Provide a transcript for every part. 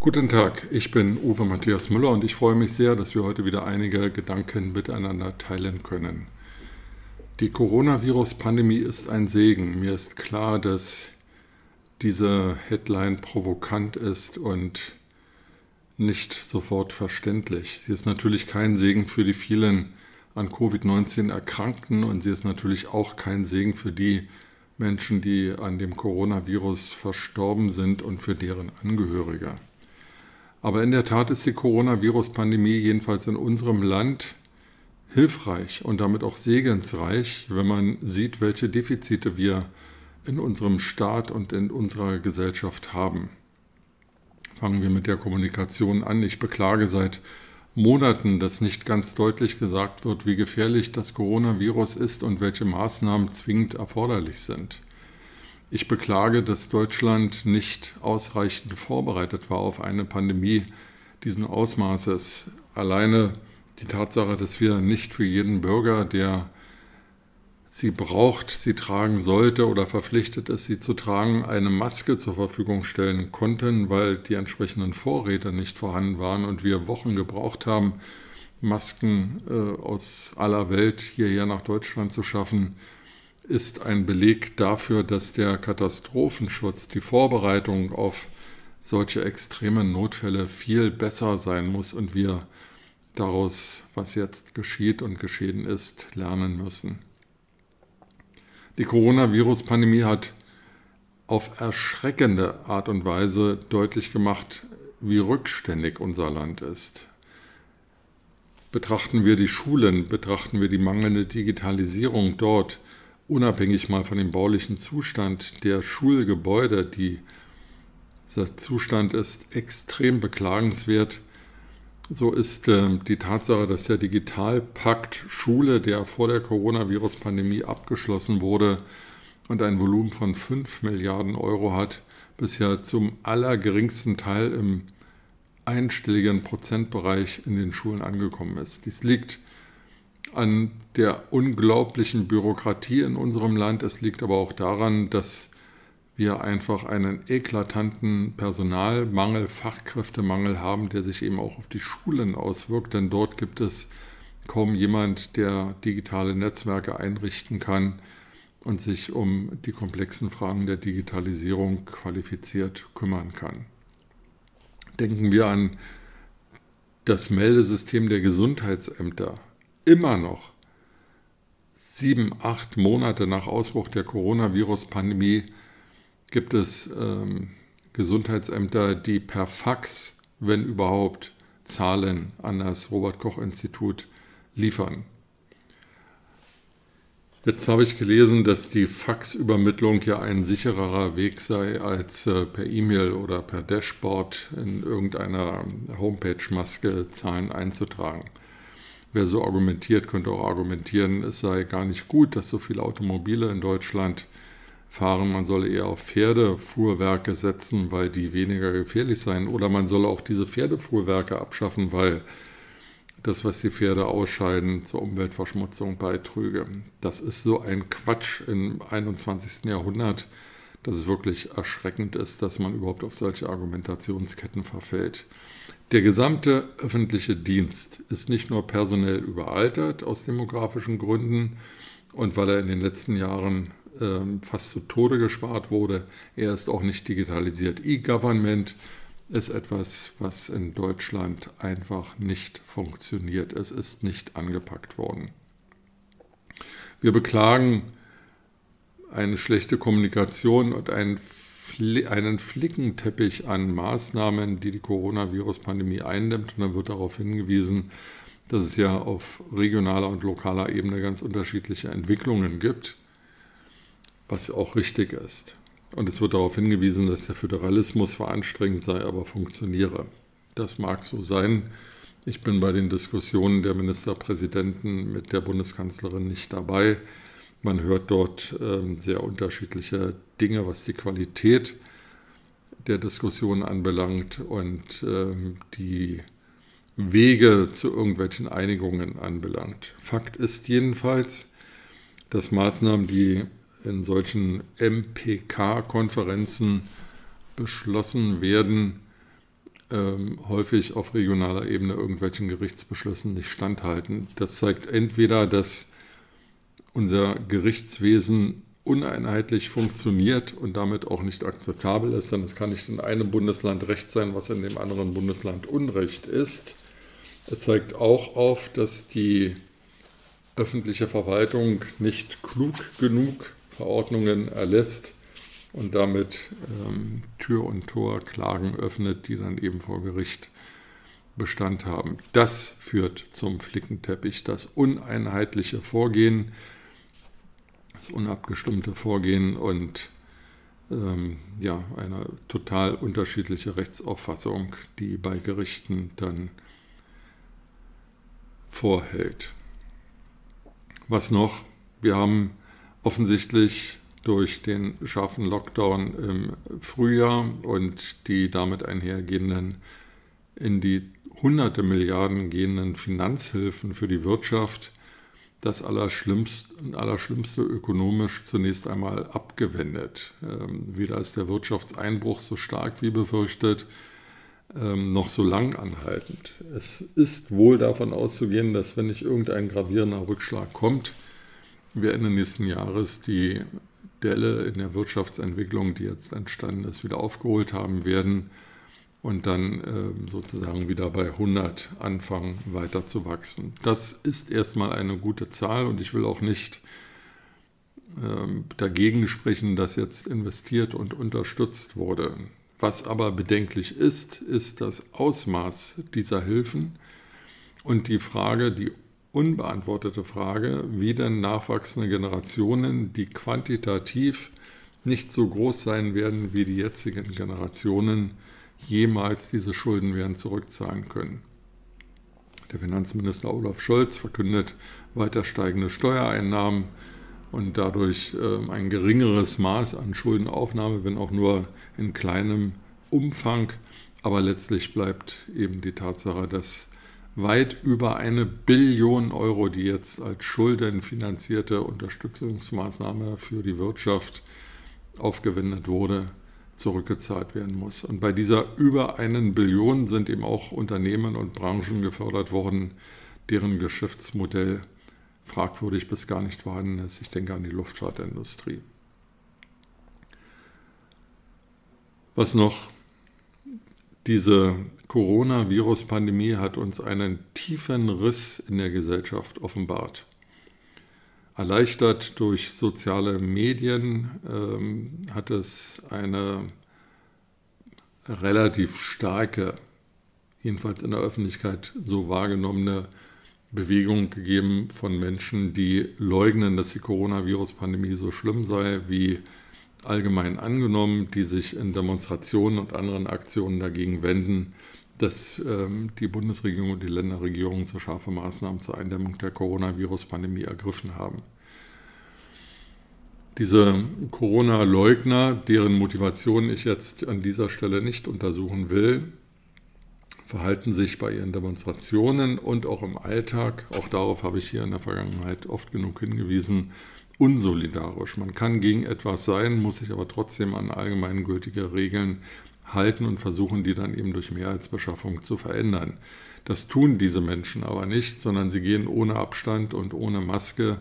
Guten Tag, ich bin Uwe Matthias Müller und ich freue mich sehr, dass wir heute wieder einige Gedanken miteinander teilen können. Die Coronavirus-Pandemie ist ein Segen. Mir ist klar, dass diese Headline provokant ist und nicht sofort verständlich. Sie ist natürlich kein Segen für die vielen an Covid-19 Erkrankten und sie ist natürlich auch kein Segen für die Menschen, die an dem Coronavirus verstorben sind und für deren Angehörige. Aber in der Tat ist die Coronavirus-Pandemie jedenfalls in unserem Land hilfreich und damit auch segensreich, wenn man sieht, welche Defizite wir in unserem Staat und in unserer Gesellschaft haben. Fangen wir mit der Kommunikation an. Ich beklage seit Monaten, dass nicht ganz deutlich gesagt wird, wie gefährlich das Coronavirus ist und welche Maßnahmen zwingend erforderlich sind. Ich beklage, dass Deutschland nicht ausreichend vorbereitet war auf eine Pandemie diesen Ausmaßes. Alleine die Tatsache, dass wir nicht für jeden Bürger, der sie braucht, sie tragen sollte oder verpflichtet ist, sie zu tragen, eine Maske zur Verfügung stellen konnten, weil die entsprechenden Vorräte nicht vorhanden waren und wir Wochen gebraucht haben, Masken äh, aus aller Welt hierher nach Deutschland zu schaffen, ist ein Beleg dafür, dass der Katastrophenschutz, die Vorbereitung auf solche extremen Notfälle viel besser sein muss und wir daraus, was jetzt geschieht und geschehen ist, lernen müssen. Die Coronavirus-Pandemie hat auf erschreckende Art und Weise deutlich gemacht, wie rückständig unser Land ist. Betrachten wir die Schulen, betrachten wir die mangelnde Digitalisierung dort, unabhängig mal von dem baulichen Zustand der Schulgebäude, die, dieser Zustand ist extrem beklagenswert. So ist äh, die Tatsache, dass der Digitalpakt Schule, der vor der Coronavirus-Pandemie abgeschlossen wurde und ein Volumen von 5 Milliarden Euro hat, bisher zum allergeringsten Teil im einstelligen Prozentbereich in den Schulen angekommen ist. Dies liegt an der unglaublichen Bürokratie in unserem Land. Es liegt aber auch daran, dass wir einfach einen eklatanten Personalmangel, Fachkräftemangel haben, der sich eben auch auf die Schulen auswirkt. Denn dort gibt es kaum jemand, der digitale Netzwerke einrichten kann und sich um die komplexen Fragen der Digitalisierung qualifiziert kümmern kann. Denken wir an das Meldesystem der Gesundheitsämter immer noch sieben, acht Monate nach Ausbruch der Coronavirus-Pandemie gibt es ähm, Gesundheitsämter, die per Fax, wenn überhaupt, Zahlen an das Robert Koch Institut liefern. Jetzt habe ich gelesen, dass die Faxübermittlung ja ein sichererer Weg sei, als äh, per E-Mail oder per Dashboard in irgendeiner Homepage-Maske Zahlen einzutragen. Wer so argumentiert, könnte auch argumentieren, es sei gar nicht gut, dass so viele Automobile in Deutschland fahren. Man solle eher auf Pferdefuhrwerke setzen, weil die weniger gefährlich seien. Oder man solle auch diese Pferdefuhrwerke abschaffen, weil das, was die Pferde ausscheiden, zur Umweltverschmutzung beitrüge. Das ist so ein Quatsch im 21. Jahrhundert, dass es wirklich erschreckend ist, dass man überhaupt auf solche Argumentationsketten verfällt. Der gesamte öffentliche Dienst ist nicht nur personell überaltert aus demografischen Gründen und weil er in den letzten Jahren äh, fast zu Tode gespart wurde, er ist auch nicht digitalisiert. E-Government ist etwas, was in Deutschland einfach nicht funktioniert. Es ist nicht angepackt worden. Wir beklagen eine schlechte Kommunikation und einen, einen Flickenteppich an Maßnahmen, die die Coronavirus-Pandemie eindämmt. Und dann wird darauf hingewiesen, dass es ja auf regionaler und lokaler Ebene ganz unterschiedliche Entwicklungen gibt, was auch richtig ist. Und es wird darauf hingewiesen, dass der Föderalismus zwar anstrengend sei, aber funktioniere. Das mag so sein. Ich bin bei den Diskussionen der Ministerpräsidenten mit der Bundeskanzlerin nicht dabei. Man hört dort ähm, sehr unterschiedliche Dinge, was die Qualität der Diskussion anbelangt und ähm, die Wege zu irgendwelchen Einigungen anbelangt. Fakt ist jedenfalls, dass Maßnahmen, die in solchen MPK-Konferenzen beschlossen werden, ähm, häufig auf regionaler Ebene irgendwelchen Gerichtsbeschlüssen nicht standhalten. Das zeigt entweder, dass unser Gerichtswesen uneinheitlich funktioniert und damit auch nicht akzeptabel ist, denn es kann nicht in einem Bundesland Recht sein, was in dem anderen Bundesland Unrecht ist. Es zeigt auch auf, dass die öffentliche Verwaltung nicht klug genug Verordnungen erlässt und damit ähm, Tür und Tor Klagen öffnet, die dann eben vor Gericht Bestand haben. Das führt zum Flickenteppich, das uneinheitliche Vorgehen, das unabgestimmte Vorgehen und ähm, ja, eine total unterschiedliche Rechtsauffassung, die bei Gerichten dann vorhält. Was noch? Wir haben offensichtlich durch den scharfen Lockdown im Frühjahr und die damit einhergehenden in die hunderte Milliarden gehenden Finanzhilfen für die Wirtschaft das Allerschlimmste, Allerschlimmste ökonomisch zunächst einmal abgewendet. Ähm, weder ist der Wirtschaftseinbruch so stark wie befürchtet, ähm, noch so lang anhaltend. Es ist wohl davon auszugehen, dass wenn nicht irgendein gravierender Rückschlag kommt, wir Ende nächsten Jahres die Delle in der Wirtschaftsentwicklung, die jetzt entstanden ist, wieder aufgeholt haben werden und dann äh, sozusagen wieder bei 100 anfangen weiter zu wachsen. Das ist erstmal eine gute Zahl und ich will auch nicht äh, dagegen sprechen, dass jetzt investiert und unterstützt wurde. Was aber bedenklich ist, ist das Ausmaß dieser Hilfen und die Frage, die unbeantwortete Frage, wie denn nachwachsende Generationen, die quantitativ nicht so groß sein werden wie die jetzigen Generationen, jemals diese Schulden werden zurückzahlen können. Der Finanzminister Olaf Scholz verkündet weiter steigende Steuereinnahmen und dadurch äh, ein geringeres Maß an Schuldenaufnahme, wenn auch nur in kleinem Umfang. Aber letztlich bleibt eben die Tatsache, dass weit über eine Billion Euro, die jetzt als schuldenfinanzierte Unterstützungsmaßnahme für die Wirtschaft aufgewendet wurde, zurückgezahlt werden muss. Und bei dieser über einen Billion sind eben auch Unternehmen und Branchen gefördert worden, deren Geschäftsmodell fragwürdig bis gar nicht vorhanden ist. Ich denke an die Luftfahrtindustrie. Was noch diese Coronavirus-Pandemie hat uns einen tiefen Riss in der Gesellschaft offenbart. Erleichtert durch soziale Medien ähm, hat es eine relativ starke, jedenfalls in der Öffentlichkeit so wahrgenommene Bewegung gegeben von Menschen, die leugnen, dass die Coronavirus-Pandemie so schlimm sei wie allgemein angenommen, die sich in Demonstrationen und anderen Aktionen dagegen wenden, dass ähm, die Bundesregierung und die Länderregierungen so scharfe Maßnahmen zur Eindämmung der Coronavirus-Pandemie ergriffen haben. Diese Corona-Leugner, deren Motivation ich jetzt an dieser Stelle nicht untersuchen will, verhalten sich bei ihren Demonstrationen und auch im Alltag, auch darauf habe ich hier in der Vergangenheit oft genug hingewiesen, unsolidarisch. Man kann gegen etwas sein, muss sich aber trotzdem an allgemeingültige Regeln halten und versuchen, die dann eben durch Mehrheitsbeschaffung zu verändern. Das tun diese Menschen aber nicht, sondern sie gehen ohne Abstand und ohne Maske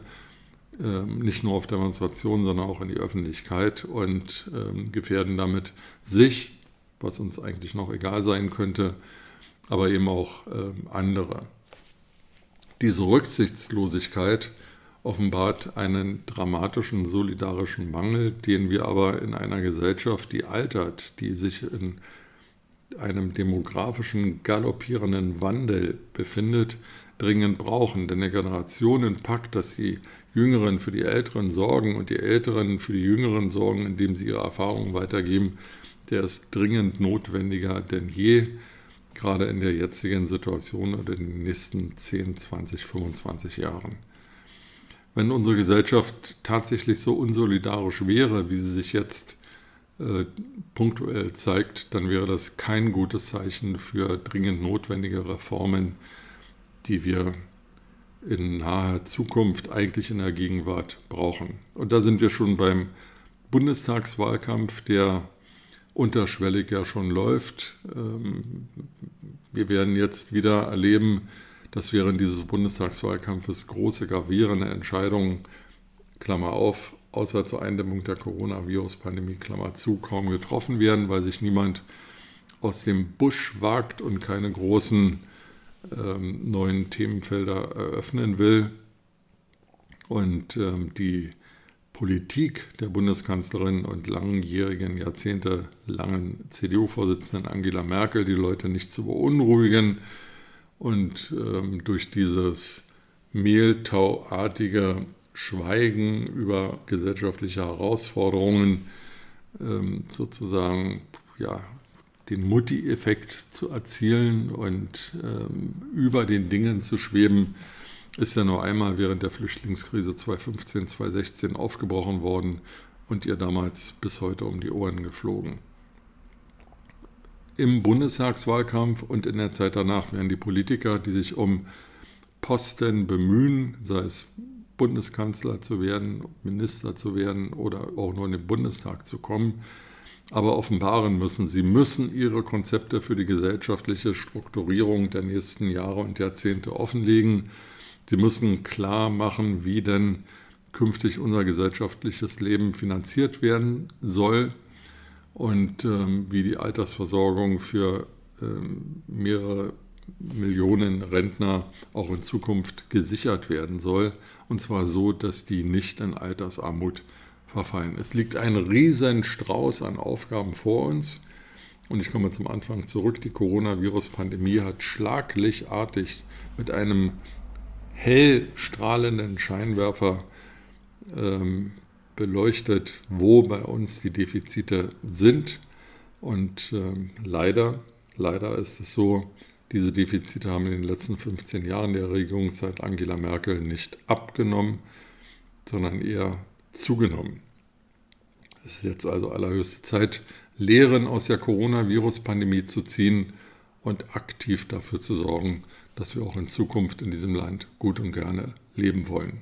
äh, nicht nur auf Demonstrationen, sondern auch in die Öffentlichkeit und äh, gefährden damit sich, was uns eigentlich noch egal sein könnte, aber eben auch äh, andere. Diese Rücksichtslosigkeit offenbart einen dramatischen solidarischen Mangel, den wir aber in einer Gesellschaft, die altert, die sich in einem demografischen galoppierenden Wandel befindet, dringend brauchen. Denn der Generationenpakt, dass die Jüngeren für die Älteren sorgen und die Älteren für die Jüngeren sorgen, indem sie ihre Erfahrungen weitergeben, der ist dringend notwendiger denn je, gerade in der jetzigen Situation oder in den nächsten 10, 20, 25 Jahren. Wenn unsere Gesellschaft tatsächlich so unsolidarisch wäre, wie sie sich jetzt äh, punktuell zeigt, dann wäre das kein gutes Zeichen für dringend notwendige Reformen, die wir in naher Zukunft eigentlich in der Gegenwart brauchen. Und da sind wir schon beim Bundestagswahlkampf, der unterschwellig ja schon läuft. Ähm, wir werden jetzt wieder erleben, dass während dieses Bundestagswahlkampfes große gravierende Entscheidungen, Klammer auf, außer zur Eindämmung der Coronavirus-Pandemie, Klammer zu, kaum getroffen werden, weil sich niemand aus dem Busch wagt und keine großen ähm, neuen Themenfelder eröffnen will. Und ähm, die Politik der Bundeskanzlerin und langjährigen, jahrzehntelangen CDU-Vorsitzenden Angela Merkel, die Leute nicht zu beunruhigen und ähm, durch dieses mehltauartige Schweigen über gesellschaftliche Herausforderungen ähm, sozusagen ja, den Mutti-Effekt zu erzielen und ähm, über den Dingen zu schweben, ist ja nur einmal während der Flüchtlingskrise 2015, 2016 aufgebrochen worden und ihr damals bis heute um die Ohren geflogen. Im Bundestagswahlkampf und in der Zeit danach werden die Politiker, die sich um Posten bemühen, sei es Bundeskanzler zu werden, Minister zu werden oder auch nur in den Bundestag zu kommen, aber offenbaren müssen. Sie müssen ihre Konzepte für die gesellschaftliche Strukturierung der nächsten Jahre und Jahrzehnte offenlegen. Sie müssen klar machen, wie denn künftig unser gesellschaftliches Leben finanziert werden soll und ähm, wie die Altersversorgung für ähm, mehrere Millionen Rentner auch in Zukunft gesichert werden soll. Und zwar so, dass die nicht in Altersarmut verfallen. Es liegt ein riesen Strauß an Aufgaben vor uns. Und ich komme zum Anfang zurück. Die Coronavirus-Pandemie hat schlaglichartig mit einem hell strahlenden Scheinwerfer ähm, beleuchtet, wo bei uns die Defizite sind. Und ähm, leider, leider ist es so, diese Defizite haben in den letzten 15 Jahren der Regierungszeit Angela Merkel nicht abgenommen, sondern eher zugenommen. Es ist jetzt also allerhöchste Zeit, Lehren aus der Coronavirus-Pandemie zu ziehen und aktiv dafür zu sorgen, dass wir auch in Zukunft in diesem Land gut und gerne leben wollen.